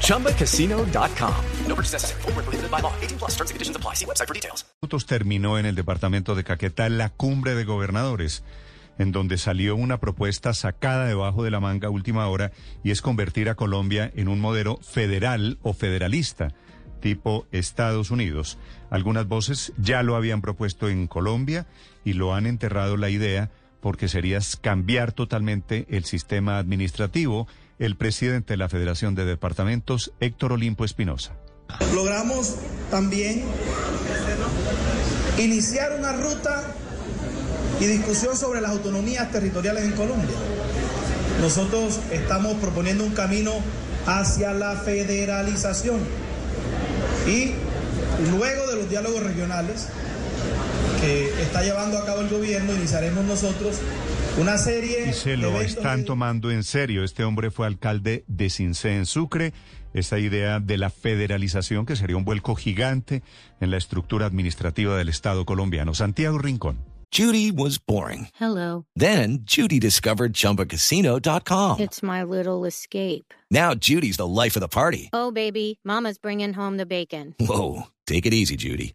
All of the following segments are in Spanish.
ChumbaCasino.com. No purchase necessary. Full prohibited by law. 18 plus terms and conditions apply. See website for details. Terminó en el departamento de Caquetá la cumbre de gobernadores, en donde salió una propuesta sacada debajo de la manga última hora y es convertir a Colombia en un modelo federal o federalista tipo Estados Unidos. Algunas voces ya lo habían propuesto en Colombia y lo han enterrado la idea porque sería cambiar totalmente el sistema administrativo. El presidente de la Federación de Departamentos, Héctor Olimpo Espinosa. Logramos también iniciar una ruta y discusión sobre las autonomías territoriales en Colombia. Nosotros estamos proponiendo un camino hacia la federalización y luego de los diálogos regionales que está llevando a cabo el gobierno, iniciaremos nosotros una serie... Y se lo están tomando en serio. Este hombre fue alcalde de Cincé en Sucre. Esta idea de la federalización que sería un vuelco gigante en la estructura administrativa del Estado colombiano. Santiago Rincón. Judy was boring. Hello. Then Judy discovered chumbacasino.com. It's my little escape. Now Judy's the life of the party. Oh, baby, Mama's bringing home the bacon. Whoa. Take it easy, Judy.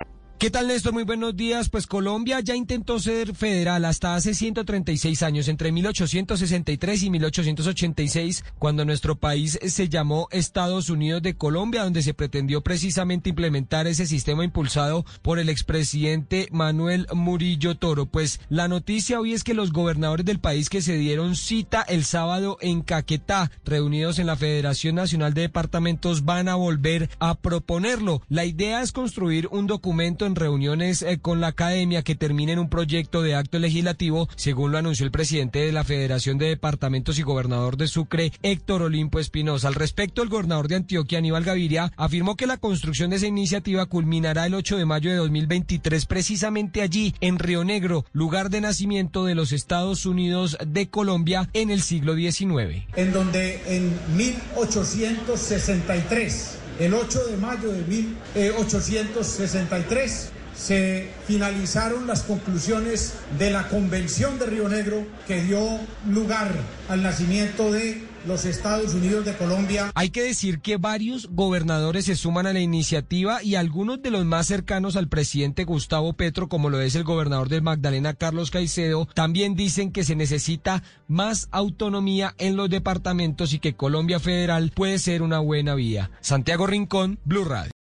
¿Qué tal, Néstor? Muy buenos días. Pues Colombia ya intentó ser federal hasta hace 136 años, entre 1863 y 1886, cuando nuestro país se llamó Estados Unidos de Colombia, donde se pretendió precisamente implementar ese sistema impulsado por el expresidente Manuel Murillo Toro. Pues la noticia hoy es que los gobernadores del país que se dieron cita el sábado en Caquetá, reunidos en la Federación Nacional de Departamentos, van a volver a proponerlo. La idea es construir un documento reuniones eh, con la academia que terminen un proyecto de acto legislativo, según lo anunció el presidente de la Federación de Departamentos y gobernador de Sucre, Héctor Olimpo Espinosa. Al respecto, el gobernador de Antioquia, Aníbal Gaviria, afirmó que la construcción de esa iniciativa culminará el 8 de mayo de 2023, precisamente allí, en Río Negro, lugar de nacimiento de los Estados Unidos de Colombia en el siglo XIX. En donde en 1863 el 8 de mayo de 1863 se finalizaron las conclusiones de la Convención de Río Negro que dio lugar al nacimiento de los Estados Unidos de Colombia. Hay que decir que varios gobernadores se suman a la iniciativa y algunos de los más cercanos al presidente Gustavo Petro, como lo es el gobernador de Magdalena Carlos Caicedo, también dicen que se necesita más autonomía en los departamentos y que Colombia Federal puede ser una buena vía. Santiago Rincón, Blue Radio.